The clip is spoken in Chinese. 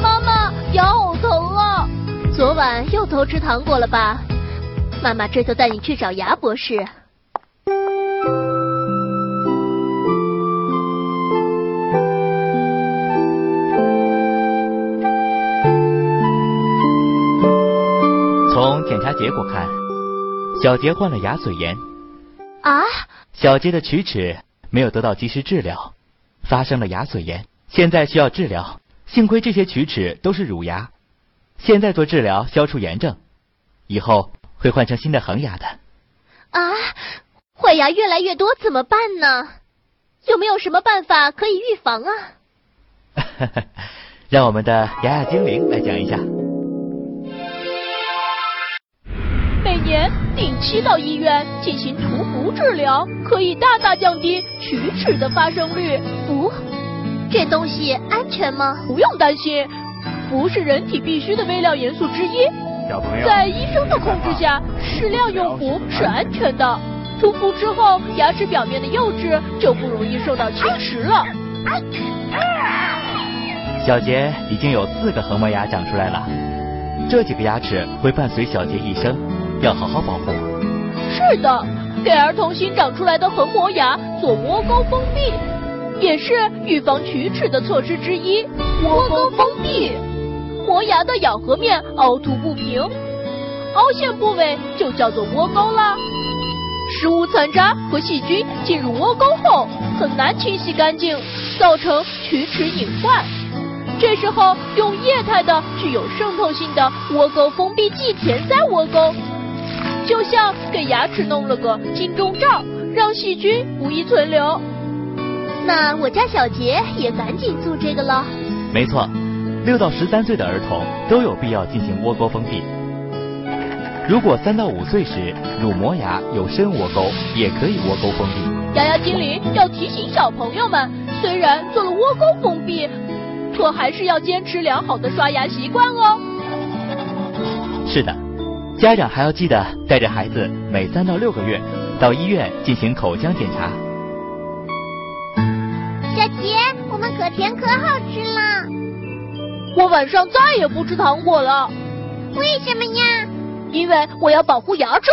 妈妈，牙好疼啊！昨晚又偷吃糖果了吧？妈妈这就带你去找牙博士。从检查结果看，小杰患了牙髓炎。啊？小杰的龋齿没有得到及时治疗，发生了牙髓炎，现在需要治疗。幸亏这些龋齿都是乳牙，现在做治疗消除炎症，以后会换成新的恒牙的。啊，坏牙越来越多怎么办呢？有没有什么办法可以预防啊？让我们的牙牙精灵来讲一下。每年定期到医院进行涂氟治疗，可以大大降低龋齿的发生率。氟，这东西安全吗？不用担心，氟是人体必需的微量元素之一。小朋友，在医生的控制下，适量用氟是安全的。涂氟之后，牙齿表面的釉质就不容易受到侵蚀了。小杰已经有四个恒磨牙长出来了，这几个牙齿会伴随小杰一生，要好好保护。是的，给儿童新长出来的恒磨牙做窝沟封闭，也是预防龋齿的措施之一。窝沟封闭，磨牙的咬合面凹凸不平，凹陷部位就叫做窝沟啦。食物残渣和细菌进入窝沟后很难清洗干净，造成龋齿隐患。这时候用液态的具有渗透性的窝沟封闭剂填塞窝沟，就像给牙齿弄了个金钟罩，让细菌不易存留。那我家小杰也赶紧做这个了。没错，六到十三岁的儿童都有必要进行窝沟封闭。如果三到五岁时乳磨牙有深窝沟，也可以窝沟封闭。牙牙精灵要提醒小朋友们，虽然做了窝沟封闭，可还是要坚持良好的刷牙习惯哦。是的，家长还要记得带着孩子每三到六个月到医院进行口腔检查。小杰，我们可甜可好吃了。我晚上再也不吃糖果了。为什么呀？因为我要保护牙齿。